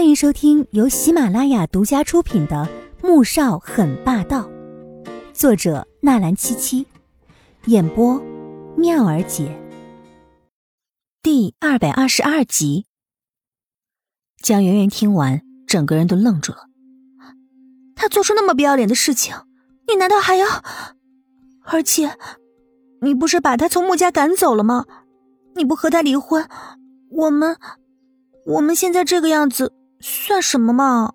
欢迎收听由喜马拉雅独家出品的《穆少很霸道》，作者纳兰七七，演播妙儿姐。第二百二十二集。江圆圆听完，整个人都愣住了。他做出那么不要脸的事情，你难道还要？而且，你不是把他从穆家赶走了吗？你不和他离婚，我们，我们现在这个样子。算什么嘛？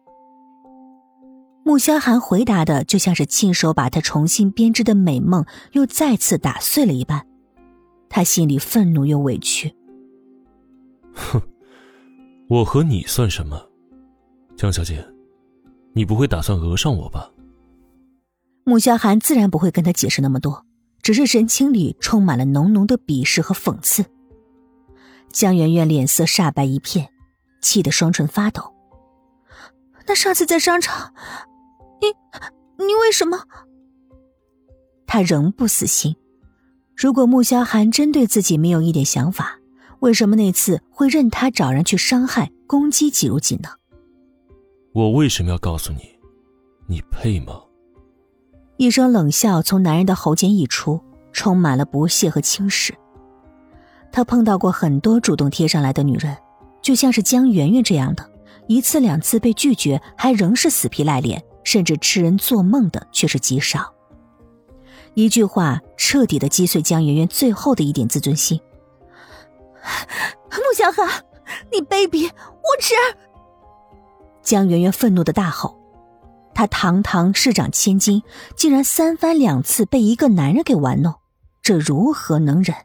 穆萧寒回答的就像是亲手把他重新编织的美梦又再次打碎了一般，他心里愤怒又委屈。哼，我和你算什么？江小姐，你不会打算讹上我吧？穆萧寒自然不会跟他解释那么多，只是神情里充满了浓浓的鄙视和讽刺。江媛媛脸色煞白一片，气得双唇发抖。那上次在商场，你你为什么？他仍不死心。如果穆萧寒真对自己没有一点想法，为什么那次会任他找人去伤害、攻击季如锦呢？我为什么要告诉你？你配吗？一声冷笑从男人的喉间溢出，充满了不屑和轻视。他碰到过很多主动贴上来的女人，就像是江圆圆这样的。一次两次被拒绝，还仍是死皮赖脸，甚至痴人做梦的却是极少。一句话彻底的击碎江圆圆最后的一点自尊心。穆小寒，你卑鄙无耻！江圆圆愤怒的大吼：“她堂堂市长千金，竟然三番两次被一个男人给玩弄，这如何能忍？”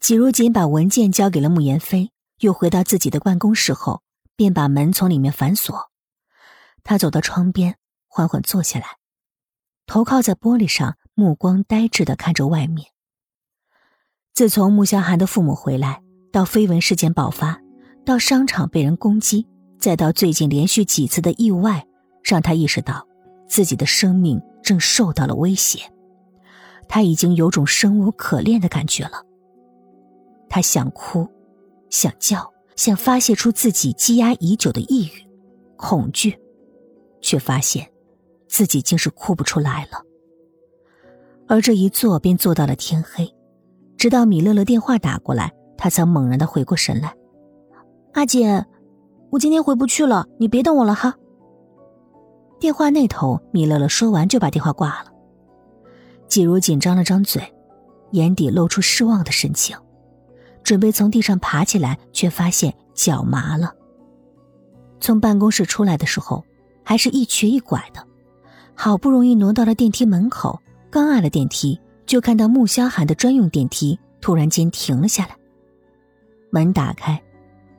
季如锦把文件交给了穆言飞。又回到自己的办公室后，便把门从里面反锁。他走到窗边，缓缓坐下来，头靠在玻璃上，目光呆滞的看着外面。自从穆萧寒的父母回来，到绯闻事件爆发，到商场被人攻击，再到最近连续几次的意外，让他意识到自己的生命正受到了威胁。他已经有种生无可恋的感觉了。他想哭。想叫，想发泄出自己积压已久的抑郁、恐惧，却发现自己竟是哭不出来了。而这一坐便坐到了天黑，直到米乐乐电话打过来，他才猛然的回过神来：“阿姐，我今天回不去了，你别等我了哈。”电话那头，米乐乐说完就把电话挂了。季如锦张了张嘴，眼底露出失望的神情。准备从地上爬起来，却发现脚麻了。从办公室出来的时候，还是一瘸一拐的，好不容易挪到了电梯门口，刚按了电梯，就看到穆萧寒的专用电梯突然间停了下来。门打开，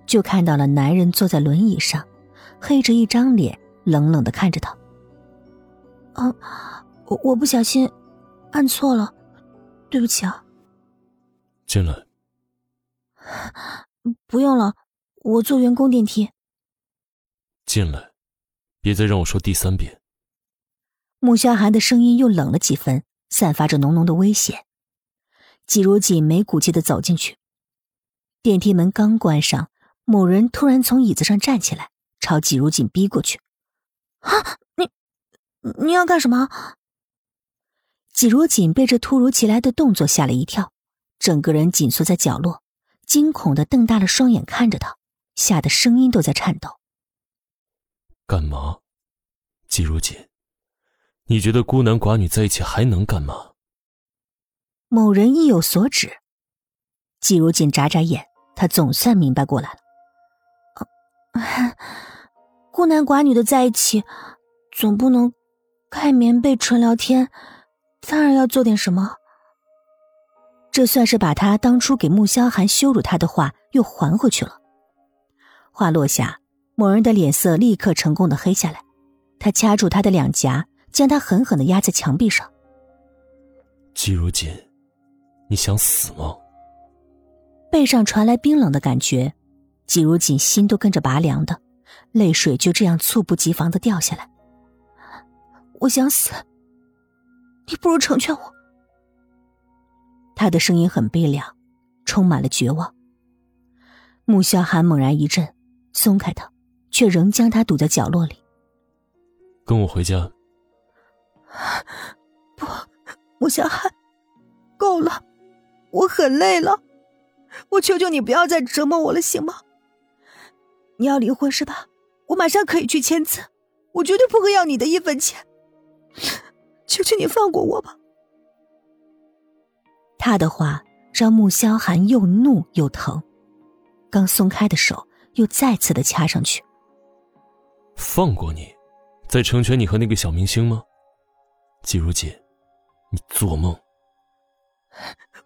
就看到了男人坐在轮椅上，黑着一张脸，冷冷的看着他。啊，我我不小心按错了，对不起啊。进来。不用了，我坐员工电梯。进来，别再让我说第三遍。穆萧寒的声音又冷了几分，散发着浓浓的危险。季如锦没骨气的走进去，电梯门刚关上，某人突然从椅子上站起来，朝季如锦逼过去。啊，你，你要干什么？季如锦被这突如其来的动作吓了一跳，整个人紧缩在角落。惊恐的瞪大了双眼看着他，吓得声音都在颤抖。干嘛？季如锦，你觉得孤男寡女在一起还能干嘛？某人意有所指。季如锦眨眨眼，他总算明白过来了。孤男寡女的在一起，总不能盖棉被纯聊天，当然要做点什么。这算是把他当初给穆萧寒羞辱他的话又还回去了。话落下，某人的脸色立刻成功的黑下来，他掐住他的两颊，将他狠狠的压在墙壁上。季如锦，你想死吗？背上传来冰冷的感觉，季如锦心都跟着拔凉的，泪水就这样猝不及防的掉下来。我想死，你不如成全我。他的声音很悲凉，充满了绝望。穆萧寒猛然一震，松开他，却仍将他堵在角落里。跟我回家。不，穆小寒，够了，我很累了，我求求你不要再折磨我了，行吗？你要离婚是吧？我马上可以去签字，我绝对不会要你的一分钱。求求你放过我吧。他的话让穆萧寒又怒又疼，刚松开的手又再次的掐上去。放过你，在成全你和那个小明星吗？季如锦，你做梦！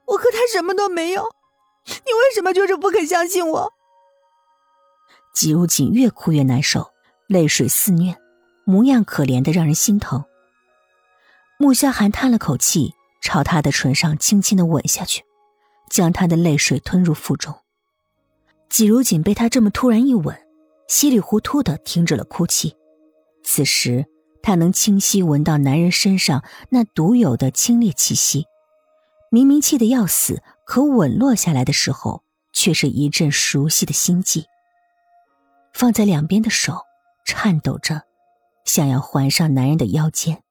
我和他什么都没有，你为什么就是不肯相信我？季如锦越哭越难受，泪水肆虐，模样可怜的让人心疼。穆萧寒叹了口气，朝他的唇上轻轻的吻下去，将他的泪水吞入腹中。季如锦被他这么突然一吻，稀里糊涂的停止了哭泣。此时。他能清晰闻到男人身上那独有的清冽气息，明明气得要死，可吻落下来的时候，却是一阵熟悉的心悸。放在两边的手颤抖着，想要环上男人的腰间。